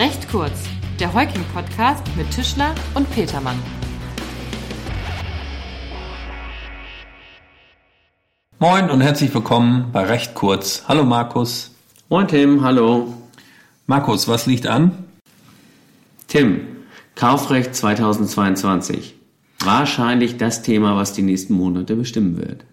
Recht kurz, der Heuking-Podcast mit Tischler und Petermann. Moin und herzlich willkommen bei Recht kurz. Hallo Markus. Moin Tim, hallo. Markus, was liegt an? Tim, Kaufrecht 2022. Wahrscheinlich das Thema, was die nächsten Monate bestimmen wird.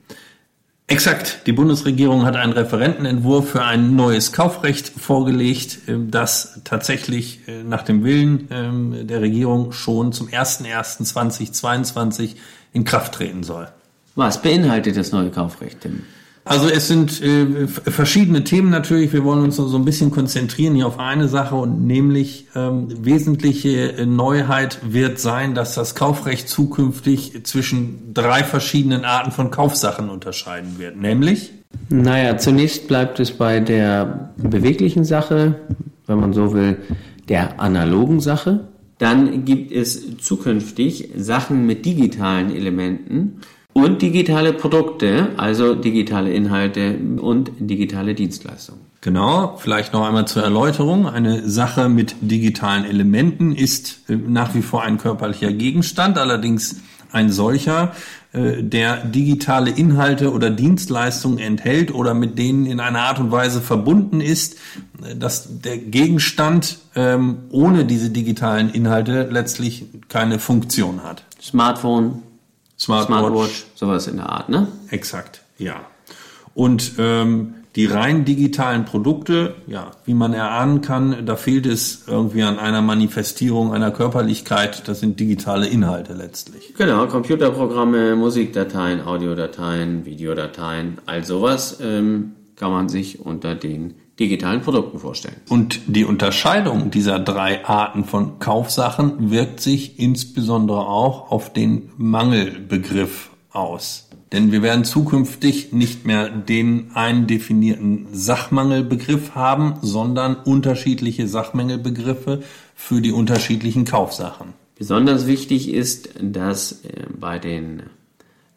Exakt. Die Bundesregierung hat einen Referentenentwurf für ein neues Kaufrecht vorgelegt, äh, das tatsächlich äh, nach dem Willen ähm, der Regierung schon zum 01.01.2022 in Kraft treten soll. Was beinhaltet das neue Kaufrecht, Tim? Also es sind äh, verschiedene Themen natürlich. Wir wollen uns so ein bisschen konzentrieren hier auf eine Sache und nämlich ähm, wesentliche Neuheit wird sein, dass das Kaufrecht zukünftig zwischen drei verschiedenen Arten von Kaufsachen unterscheiden wird. Nämlich? Naja, zunächst bleibt es bei der beweglichen Sache, wenn man so will, der analogen Sache. Dann gibt es zukünftig Sachen mit digitalen Elementen und digitale Produkte, also digitale Inhalte und digitale Dienstleistungen. Genau, vielleicht noch einmal zur Erläuterung. Eine Sache mit digitalen Elementen ist äh, nach wie vor ein körperlicher Gegenstand, allerdings ein solcher, äh, der digitale Inhalte oder Dienstleistungen enthält oder mit denen in einer Art und Weise verbunden ist, äh, dass der Gegenstand ähm, ohne diese digitalen Inhalte letztlich keine Funktion hat. Smartphone, Smartwatch. Smartwatch, sowas in der Art, ne? Exakt, ja. Und ähm, die rein digitalen Produkte, ja, wie man erahnen kann, da fehlt es irgendwie an einer Manifestierung einer Körperlichkeit. Das sind digitale Inhalte letztlich. Genau, Computerprogramme, Musikdateien, Audiodateien, Videodateien, all sowas ähm, kann man sich unter den digitalen Produkten vorstellen. Und die Unterscheidung dieser drei Arten von Kaufsachen wirkt sich insbesondere auch auf den Mangelbegriff aus. Denn wir werden zukünftig nicht mehr den einen definierten Sachmangelbegriff haben, sondern unterschiedliche Sachmängelbegriffe für die unterschiedlichen Kaufsachen. Besonders wichtig ist, dass äh, bei den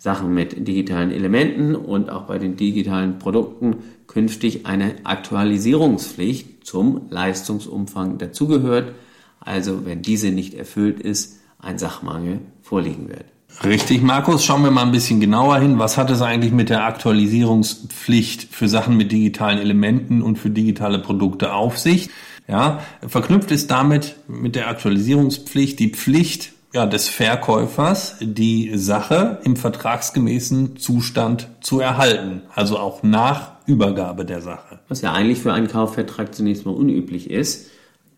Sachen mit digitalen Elementen und auch bei den digitalen Produkten künftig eine Aktualisierungspflicht zum Leistungsumfang dazugehört. Also wenn diese nicht erfüllt ist, ein Sachmangel vorliegen wird. Richtig, Markus. Schauen wir mal ein bisschen genauer hin. Was hat es eigentlich mit der Aktualisierungspflicht für Sachen mit digitalen Elementen und für digitale Produkte auf sich? Ja, verknüpft ist damit mit der Aktualisierungspflicht die Pflicht, ja, des Verkäufers die Sache im vertragsgemäßen Zustand zu erhalten, also auch nach Übergabe der Sache. Was ja eigentlich für einen Kaufvertrag zunächst mal unüblich ist.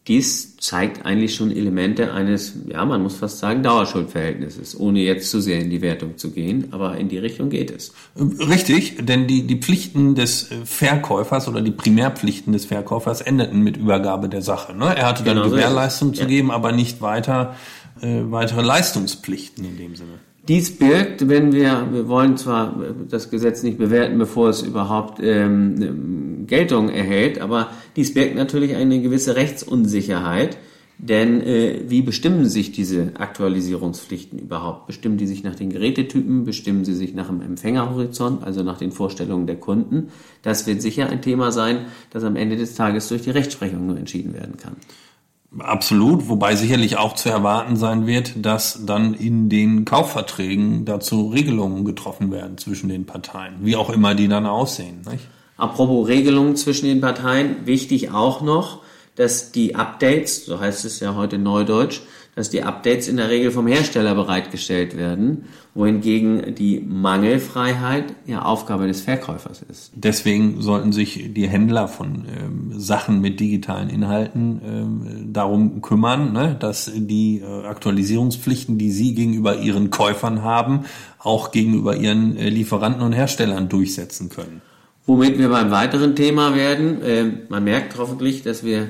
Dies zeigt eigentlich schon Elemente eines, ja, man muss fast sagen, Dauerschuldverhältnisses, ohne jetzt zu sehr in die Wertung zu gehen, aber in die Richtung geht es. Richtig, denn die, die Pflichten des Verkäufers oder die Primärpflichten des Verkäufers endeten mit Übergabe der Sache. Ne? Er hatte dann genau Gewährleistung so zu ja. geben, aber nicht weiter äh, weitere Leistungspflichten in dem Sinne. Dies birgt, wenn wir, wir wollen zwar das Gesetz nicht bewerten, bevor es überhaupt ähm, Geltung erhält, aber dies birgt natürlich eine gewisse Rechtsunsicherheit. Denn äh, wie bestimmen sich diese Aktualisierungspflichten überhaupt? Bestimmen die sich nach den Gerätetypen? Bestimmen sie sich nach dem Empfängerhorizont, also nach den Vorstellungen der Kunden? Das wird sicher ein Thema sein, das am Ende des Tages durch die Rechtsprechung nur entschieden werden kann. Absolut, wobei sicherlich auch zu erwarten sein wird, dass dann in den Kaufverträgen dazu Regelungen getroffen werden zwischen den Parteien, wie auch immer die dann aussehen. Nicht? Apropos Regelungen zwischen den Parteien, wichtig auch noch, dass die Updates, so heißt es ja heute neudeutsch, dass die Updates in der Regel vom Hersteller bereitgestellt werden, wohingegen die Mangelfreiheit ja Aufgabe des Verkäufers ist. Deswegen sollten sich die Händler von ähm, Sachen mit digitalen Inhalten ähm, darum kümmern, ne, dass die äh, Aktualisierungspflichten, die sie gegenüber ihren Käufern haben, auch gegenüber ihren äh, Lieferanten und Herstellern durchsetzen können. Womit wir beim weiteren Thema werden. Äh, man merkt hoffentlich, dass wir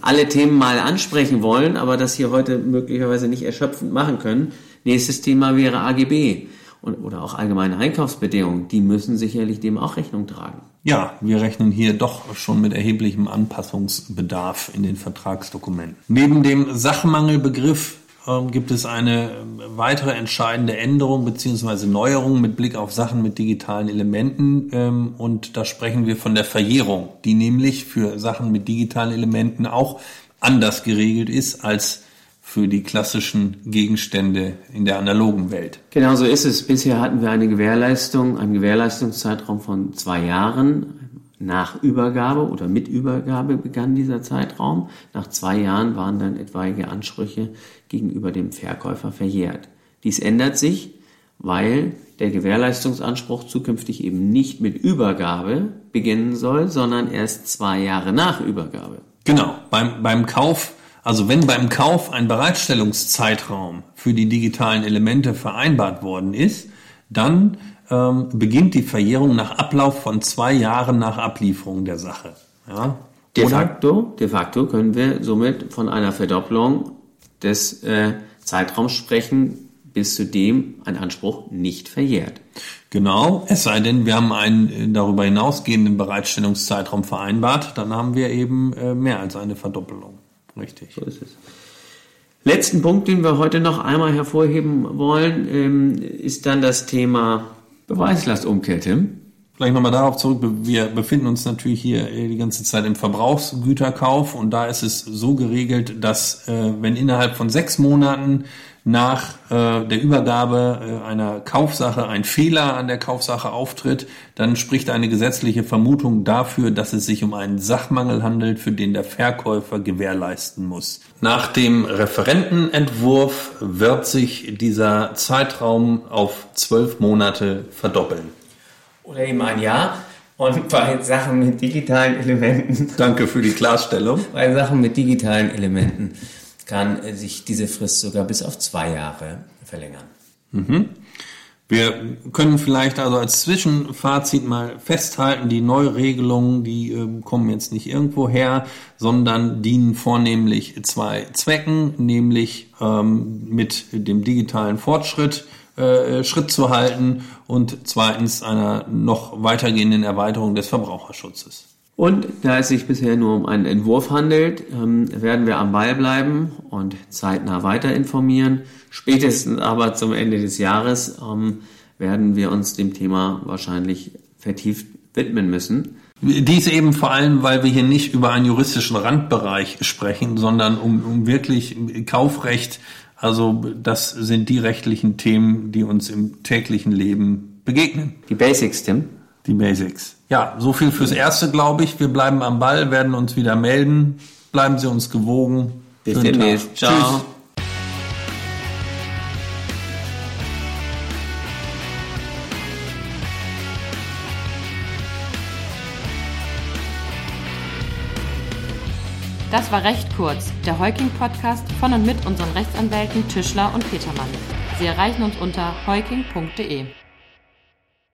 alle Themen mal ansprechen wollen, aber das hier heute möglicherweise nicht erschöpfend machen können. Nächstes Thema wäre AGB und, oder auch allgemeine Einkaufsbedingungen. Die müssen sicherlich dem auch Rechnung tragen. Ja, wir rechnen hier doch schon mit erheblichem Anpassungsbedarf in den Vertragsdokumenten. Neben dem Sachmangelbegriff ähm, gibt es eine ähm, weitere entscheidende Änderung bzw. Neuerung mit Blick auf Sachen mit digitalen Elementen. Ähm, und da sprechen wir von der Verjährung, die nämlich für Sachen mit digitalen Elementen auch anders geregelt ist als für die klassischen Gegenstände in der analogen Welt. Genau so ist es. Bisher hatten wir eine Gewährleistung, einen Gewährleistungszeitraum von zwei Jahren. Nach Übergabe oder mit Übergabe begann dieser Zeitraum. Nach zwei Jahren waren dann etwaige Ansprüche gegenüber dem Verkäufer verjährt. Dies ändert sich, weil der Gewährleistungsanspruch zukünftig eben nicht mit Übergabe beginnen soll, sondern erst zwei Jahre nach Übergabe. Genau, beim, beim Kauf also wenn beim Kauf ein Bereitstellungszeitraum für die digitalen Elemente vereinbart worden ist, dann ähm, beginnt die Verjährung nach Ablauf von zwei Jahren nach Ablieferung der Sache. Ja? De facto, de facto können wir somit von einer Verdopplung des äh, Zeitraums sprechen, bis zu dem ein Anspruch nicht verjährt. Genau, es sei denn, wir haben einen äh, darüber hinausgehenden Bereitstellungszeitraum vereinbart, dann haben wir eben äh, mehr als eine Verdoppelung. Richtig. So ist es. Letzten Punkt, den wir heute noch einmal hervorheben wollen, ähm, ist dann das Thema Beweislastumkehr, Tim. Vielleicht nochmal darauf zurück. Wir befinden uns natürlich hier äh, die ganze Zeit im Verbrauchsgüterkauf und da ist es so geregelt, dass äh, wenn innerhalb von sechs Monaten nach äh, der Übergabe äh, einer Kaufsache ein Fehler an der Kaufsache auftritt, dann spricht eine gesetzliche Vermutung dafür, dass es sich um einen Sachmangel handelt, für den der Verkäufer gewährleisten muss. Nach dem Referentenentwurf wird sich dieser Zeitraum auf zwölf Monate verdoppeln. Oder eben ein Jahr. Und bei Sachen mit digitalen Elementen. Danke für die Klarstellung. Bei Sachen mit digitalen Elementen kann sich diese Frist sogar bis auf zwei Jahre verlängern. Mhm. Wir können vielleicht also als Zwischenfazit mal festhalten, die Neuregelungen, die äh, kommen jetzt nicht irgendwo her, sondern dienen vornehmlich zwei Zwecken, nämlich ähm, mit dem digitalen Fortschritt äh, Schritt zu halten und zweitens einer noch weitergehenden Erweiterung des Verbraucherschutzes. Und da es sich bisher nur um einen Entwurf handelt, ähm, werden wir am Ball bleiben und zeitnah weiter informieren. Spätestens aber zum Ende des Jahres ähm, werden wir uns dem Thema wahrscheinlich vertieft widmen müssen. Dies eben vor allem, weil wir hier nicht über einen juristischen Randbereich sprechen, sondern um, um wirklich Kaufrecht. Also das sind die rechtlichen Themen, die uns im täglichen Leben begegnen. Die Basics, Tim. Die Basics. Ja, so viel fürs Erste, glaube ich. Wir bleiben am Ball, werden uns wieder melden. Bleiben Sie uns gewogen. Bis demnächst. Ciao. Tschüss. Das war recht kurz, der Heuking-Podcast von und mit unseren Rechtsanwälten Tischler und Petermann. Sie erreichen uns unter heuking.de.